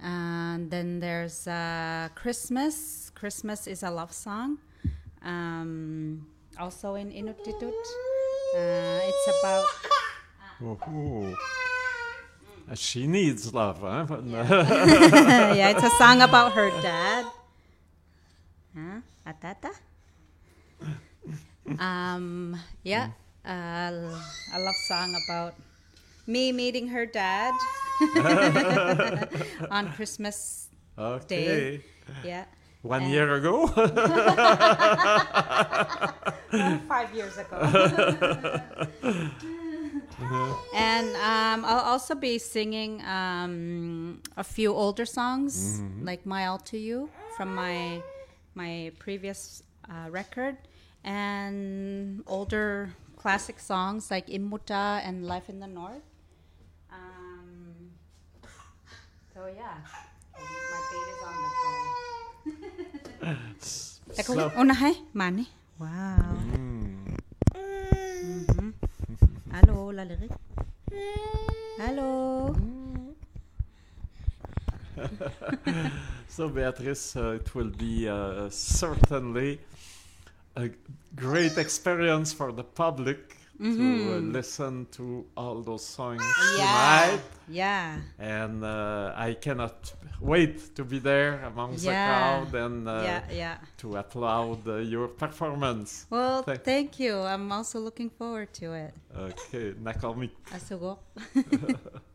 And then there's uh, Christmas. Christmas is a love song. Um, also in Inuktitut. Uh, it's about. Uh, She needs love, huh? Yeah, it's a song about her dad. Huh? Atata? Um, yeah, uh, a love song about me meeting her dad on Christmas. okay. Yeah. One And- year ago? five years ago. and um, I'll also be singing um, a few older songs, like "My All to You" from my my previous uh, record, and older classic songs like "Immuta" and "Life in the North." Um, so yeah, my baby's on the go. Teka, So- unahay, mani. Wow. Mhm. Allô, la lyrique. Allô. So, Beatrice, uh, it will be uh, certainly a great experience for the public to uh, listen to all those songs Yeah. tonight. Yeah. And uh, I cannot wait to be there amongst Yeah. the crowd and uh, yeah, yeah. to applaud uh, your performance. Well, Thank- thank you. I'm also looking forward to it. Okay, Nakomi. Asugo.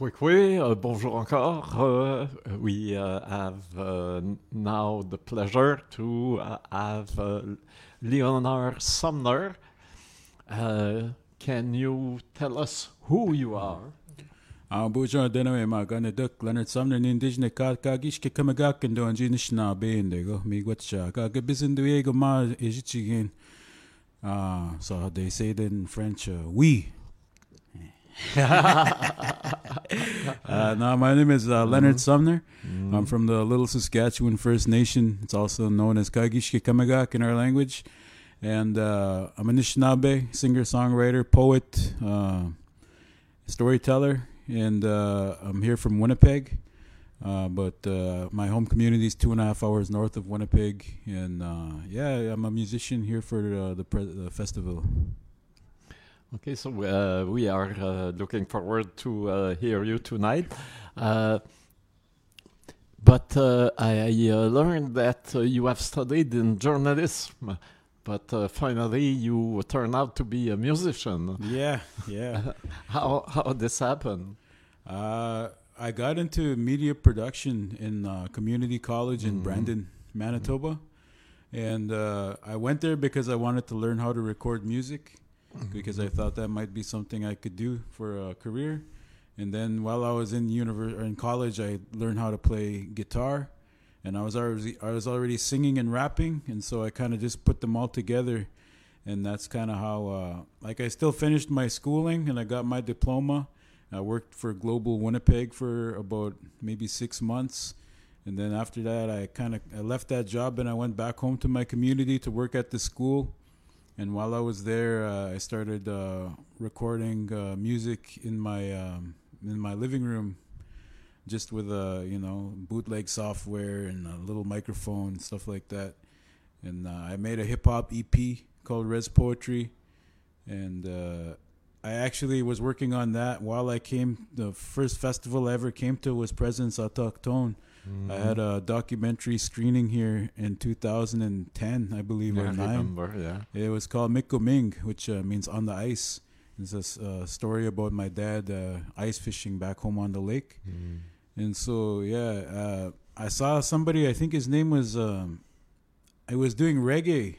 Quick uh, bonjour encore. Uh, we uh, have uh, now the pleasure to uh, have uh, Leonard Sumner. Uh, can you tell us who you are? Ang bujo deno e magana duk Leonard Sumner ni indigenous ka kagish ke kamagak and do jinish na bende go mi gwatcha ka ke bisin do ego ma ejichigin. So they say it in French, uh, oui. uh, no, my name is uh, Leonard Sumner. I'm from the Little Saskatchewan First Nation. It's also known as Kagishke Kamagak in our language. And uh, I'm a Anishinaabe singer, songwriter, poet, uh, storyteller, and uh, I'm here from Winnipeg. Uh, but uh, my home community is two and a half hours north of Winnipeg, and uh, yeah, I'm a musician here for uh, the, pre- the festival. Okay, so uh, we are uh, looking forward to uh, hear you tonight. Uh, but uh, I uh, learned that uh, you have studied in journalism, but uh, finally you turn out to be a musician. Yeah, yeah. How how this happened? Uh, I got into media production in uh, community college in Mhm. Brandon, Manitoba, and uh, I went there because I wanted to learn how to record music because I thought that might be something I could do for a career. And then while I was in univer- in college, I learned how to play guitar, and I was already I was already singing and rapping, and so I kind of just put them all together, and that's kind of how uh, like I still finished my schooling and I got my diploma. I worked for Global Winnipeg for about maybe six months, and then after that, I kind of I left that job and I went back home to my community to work at the school. And while I was there, uh, I started uh, recording uh, music in my um, in my living room, just with uh, you know bootleg software and a little microphone and stuff like that. And uh, I made a hip hop EP called Res Poetry, and uh, I actually was working on that while I came. The first festival I ever came to was Presence Autochtone. I had a documentary screening here in 2010, I believe, Yeah, or I nine. remember, yeah. It was called Mikuming, which uh, means on the ice. It's a uh, story about my dad uh, ice fishing back home on the lake. And so, yeah, uh, I saw somebody, I think his name was, um, I was doing reggae.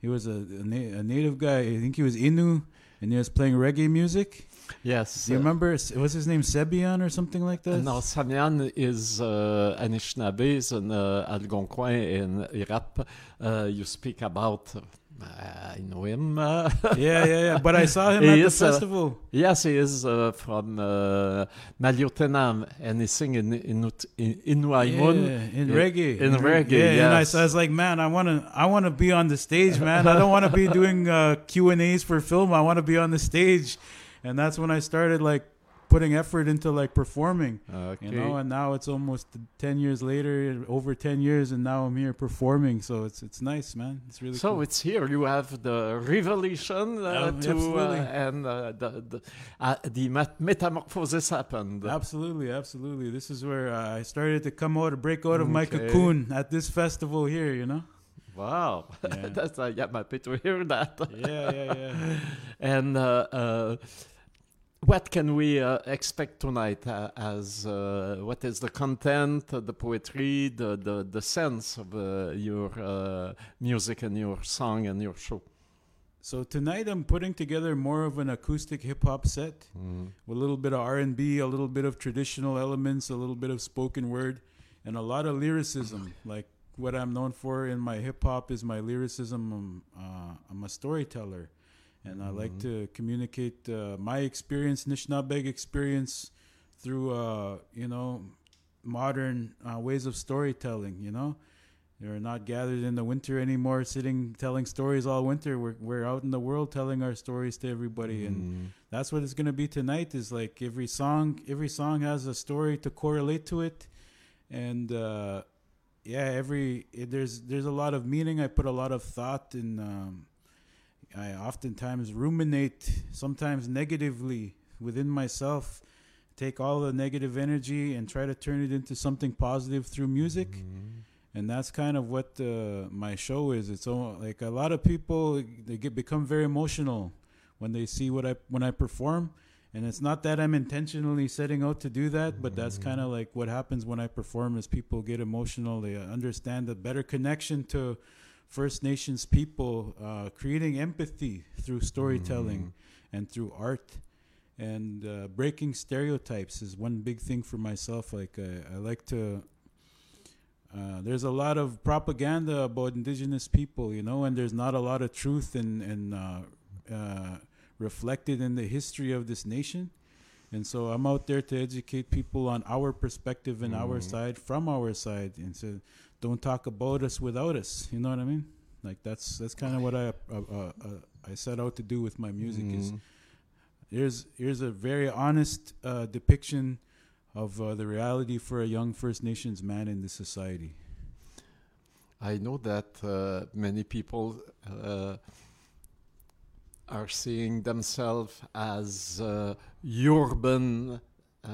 He was a, a, na- a native guy. I think he was Innu, and he was playing reggae music. Yes. Do you uh, remember? Was his name Sebian or something like that? No, Samian is uh, Anishinaabes and uh, Algonquin in Irap. Uh, you speak about, uh, I know him. yeah, yeah, yeah. But I saw him at the is, uh, festival. yes, he is uh, from uh, Maliotenam and he sing in, in, in Inuaimun. Yeah, in In- reggae. in re- reggae, Yeah, and I, yes. s- I was like, man, I want to, I want to be on the stage, man. I don't want to be doing Q and A's for film. I want to be on the stage, and that's when I started like putting effort into like performing. Okay. You know, and now it's almost ten years later, over ten years, and now I'm here performing. So it's it's nice, man. It's really so cool. it's here you have the revelation uh, to uh, and uh, the the, uh, the met- metamorphosis happened. Absolutely, absolutely. This is where uh, I started to come out, break out of my cocoon at this festival here. You know. Wow, Yeah. that's uh, yeah, I'm happy to hear that. Yeah, yeah, yeah. And uh, uh, what can we uh, expect tonight uh, as uh, what is the content, uh, the poetry, the, the, the sense of uh, your uh, music and your song and your show? So tonight I'm putting together more of an acoustic hip hop set with a little bit of R&B, a little bit of traditional elements, a little bit of spoken word, and a lot of lyricism. Like what I'm known for in my hip hop is my lyricism. I'm, uh, I'm a storyteller, and I like to communicate uh, my experience, Nishnabeg experience, through uh, you know modern uh, ways of storytelling. You know. We're not gathered in the winter anymore, sitting telling stories all winter. We're we're out in the world telling our stories to everybody, and that's what it's gonna be tonight. Is like every song, every song has a story to correlate to it, and uh, yeah, every there's there's a lot of meaning. I put a lot of thought in. Um, I oftentimes ruminate, sometimes negatively within myself. Take all the negative energy and try to turn it into something positive through music and that's kind of what uh, my show is. It's all, like a lot of people they get become very emotional when they see what I when I perform, And it's not that I'm intentionally setting out to do that, but that's kind of like what happens when I perform is people get emotional. They understand a better connection to First Nations people, uh, creating empathy through storytelling and through art. And uh, breaking stereotypes is one big thing for myself. Like I, I like to. Uh, there's a lot of propaganda about indigenous people, you know, and there's not a lot of truth and and uh, uh, reflected in the history of this nation. And so I'm out there to educate people on our perspective and our side from our side, and so don't talk about us without us. You know what I mean? Like that's that's kind of what I uh, uh, uh, I set out to do with my music. Is here's here's a very honest uh, depiction of uh, the reality for a young First Nations man in this society. I know that uh, many people uh, are seeing themselves as uh, urban uh,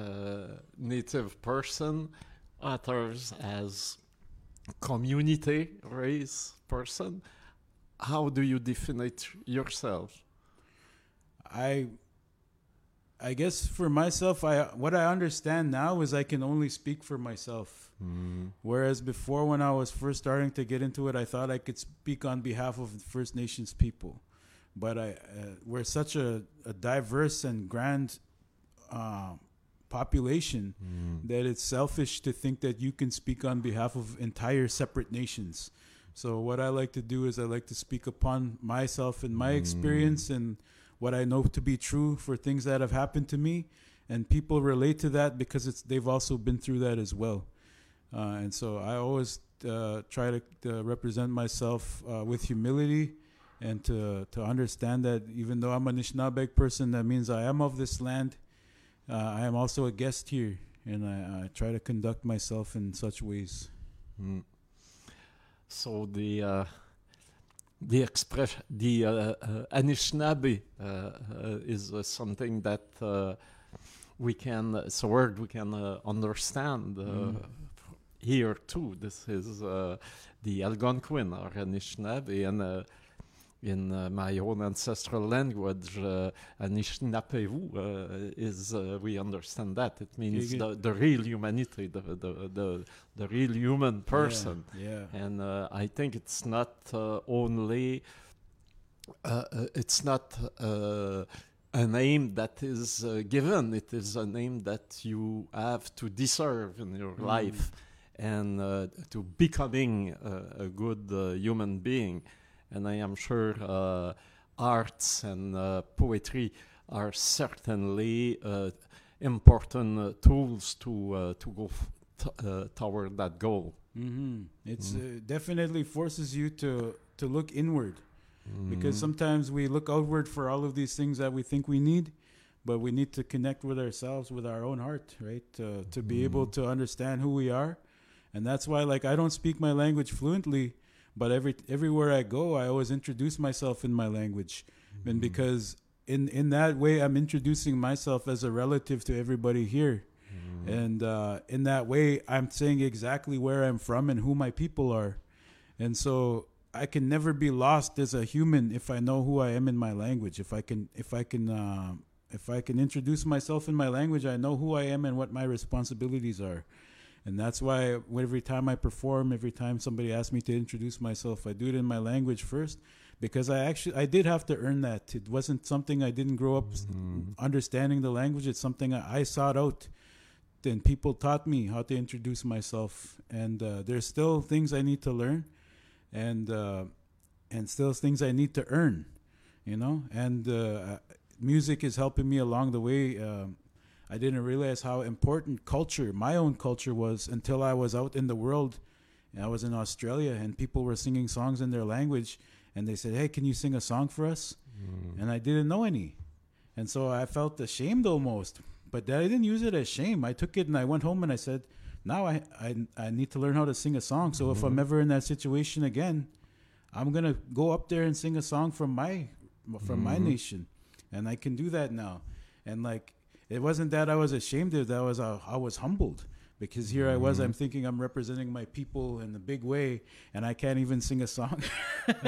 native person, others as community race person. How do you define it yourself? I I guess for myself, I what I understand now is I can only speak for myself. Whereas before, when I was first starting to get into it, I thought I could speak on behalf of First Nations people. But I, uh, we're such a, a diverse and grand uh, population that it's selfish to think that you can speak on behalf of entire separate nations. So what I like to do is I like to speak upon myself and my experience and what I know to be true for things that have happened to me, and people relate to that because it's they've also been through that as well. Uh, and so I always uh, try to, to represent myself uh, with humility and to to understand that even though I'm a Nishnabeg person, that means I am of this land. Uh, I am also a guest here, and I, I try to conduct myself in such ways. Mm. So the uh, the expression, the uh, uh, Anishinaabe uh, uh, is uh, something that uh, we can, it's a word we can uh, understand uh, Mm. here too. This is uh, the Algonquin or Anishinaabe, and uh, in uh, my own ancestral language, uh, Anishinaapewu uh, is uh, we understand that it means the, the real humanity, the the the, the real human person. Yeah. And uh, I think it's not uh, only, uh, it's not uh, a name that is uh, given, it is a name that you have to deserve in your Mm. life and uh, to becoming uh, a good uh, human being. And I am sure uh, arts and uh, poetry are certainly uh, important uh, tools to, uh, to go uh, toward that goal. hmm It's Mm. uh, definitely forces you to to look inward because Mhm. sometimes we look outward for all of these things that we think we need, but we need to connect with ourselves with our own heart, right? Uh, to be able Mhm. to understand who we are, and that's why, like, I don't speak my language fluently, but every everywhere I go, I always introduce myself in my language, and because in in that way, I'm introducing myself as a relative to everybody here. And uh, in that way, I'm saying exactly where I'm from and who my people are. And so I can never be lost as a human if I know who I am in my language. If I can, if I can, uh, if I can introduce myself in my language, I know who I am and what my responsibilities are. And that's why every time I perform, every time somebody asks me to introduce myself, I do it in my language first because I actually I did have to earn that. It wasn't something I didn't grow up Mhm. understanding the language. It's something I, I sought out. Then people taught me how to introduce myself, and uh, there's still things I need to learn, and uh, and still things I need to earn, you know. And uh, music is helping me along the way. Um, I didn't realize how important culture, my own culture, was until I was out in the world. And I was in Australia, and people were singing songs in their language, and they said, "Hey, can you sing a song for us?" Mm. and I didn't know any. And so I felt ashamed almost. But I didn't use it as shame. I took it and I went home and I said, now I, I, I need to learn how to sing a song. So if I'm ever in that situation again, I'm going to go up there and sing a song from my from my Mhm. nation. And I can do that now. And like it wasn't that I was ashamed of that was uh, I was humbled because here I was, I'm thinking I'm representing my people in a big way, and I can't even sing a song.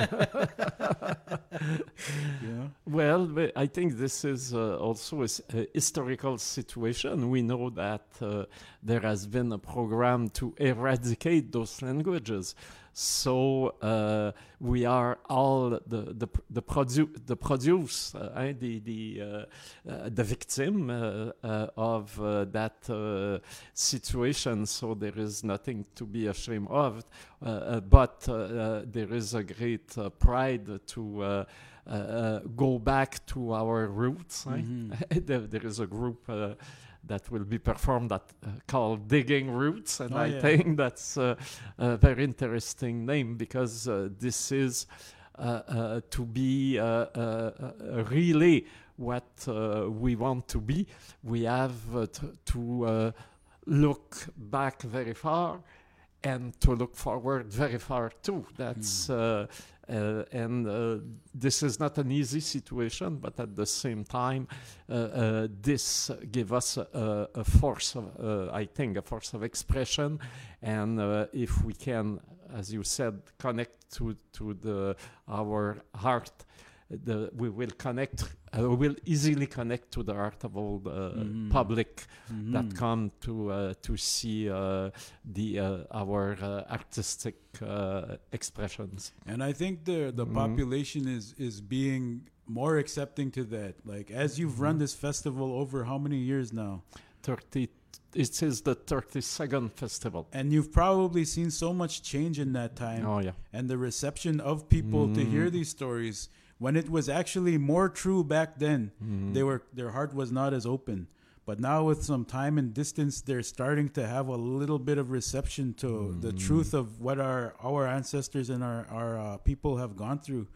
know? Well, I think this is uh, also a historical situation. We know that uh, there has been a program to eradicate those languages. So uh, we are all the the the, produ- the produce, uh, hein, the the uh, uh, the victim uh, uh, of uh, that uh, situation. So there is nothing to be ashamed of, but there is a great uh, pride to. Uh, uh, uh, go back to our roots. right? Mhm. there, there is a group uh, that will be performed that uh, called Digging Roots, and Oh, I yeah. think that's uh, a very interesting name because uh, this is uh, uh, to be uh, really what uh, we want to be. We have uh, t- to uh, look back very far and to look forward very far too. That's uh, uh, and uh, this is not an easy situation, but at the same time, uh, uh, this give us a, a force of, uh, I think, a force of expression, and uh, if we can, as you said, connect to to the our heart. The, we will connect. Uh, will easily connect to the art of all the Mhm. public Mhm. that come to uh, to see uh, the uh, our uh, artistic uh, expressions. And I think the the Mhm. population is is being more accepting to that. Like as you've run this festival over how many years now? Thirty. It is the thirty-second festival. And you've probably seen so much change in that time Oh yeah. and the reception of people to hear Mm. these stories when it was actually more true back then. Mhm. They were their heart was not as open. But now with some time and distance they're starting to have a little bit of reception to the Mm. truth of what our our ancestors and our our uh, people have gone through.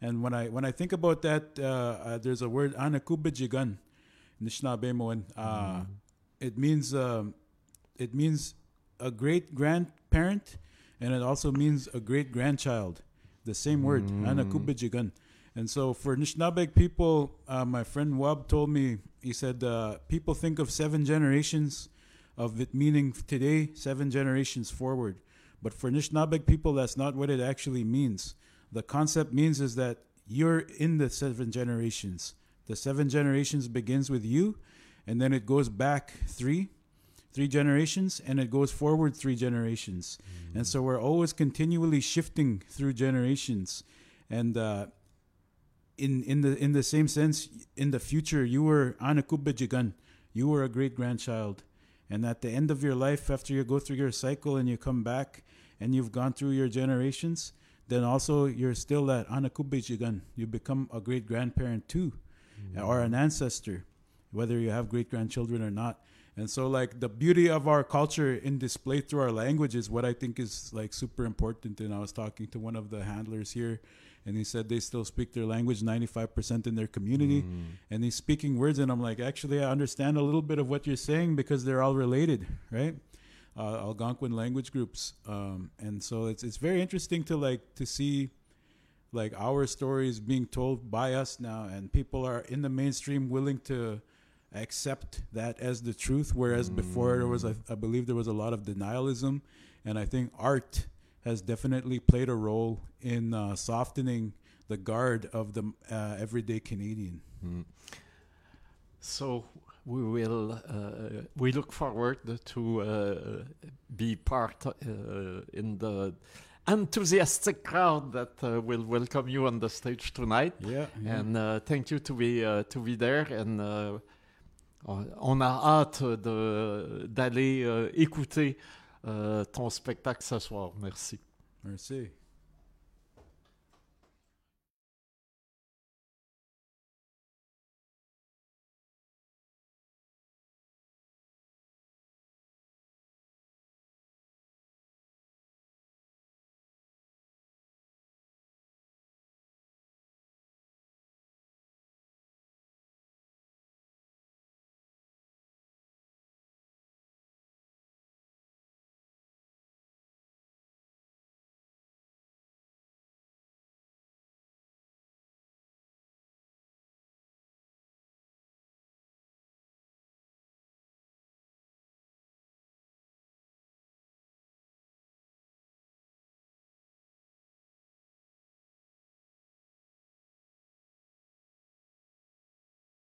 And when I when I think about that, uh, uh, there's a word anakubijigan, Nishnabemon. Uh, Mm. It means um, it means a great grandparent, and it also means a great grandchild. The same word, Mm. anakubijigan. And so for Nishnabeg people, uh, my friend Wab told me, he said, uh, people think of seven generations of it meaning today, seven generations forward. But for Nishnabeg people, that's not what it actually means. The concept means is that you're in the seven generations. The seven generations begins with you, and then it goes back three, three generations, and it goes forward three generations. And so we're always continually shifting through generations. And uh, in in the in the same sense, in the future, you were Anakubajigan, you were a great grandchild, and at the end of your life, after you go through your cycle and you come back, and you've gone through your generations, then also you're still that Anakubajigan. You become a great grandparent too, mm-hmm. or an ancestor, whether you have great grandchildren or not. And so, like the beauty of our culture in display through our language is what I think is like super important. And I was talking to one of the handlers here, and he said they still speak their language 95% in their community, Mm. and he's speaking words, and I'm like, actually, I understand a little bit of what you're saying because they're all related, right? Uh, Algonquin language groups, um, and so it's it's very interesting to like to see like our stories being told by us now, and people are in the mainstream willing to accept that as the truth whereas before there was a, i believe there was a lot of denialism and i think art has definitely played a role in uh, softening the guard of the uh, everyday canadian Mm. So we will. Uh, we look forward to uh, be part uh, in the enthusiastic crowd that uh, will welcome you on the stage tonight. yeah, And uh, thank you to be uh, to be there. And uh, on a hâte de d'aller écouter ton spectacle ce soir. Merci. merci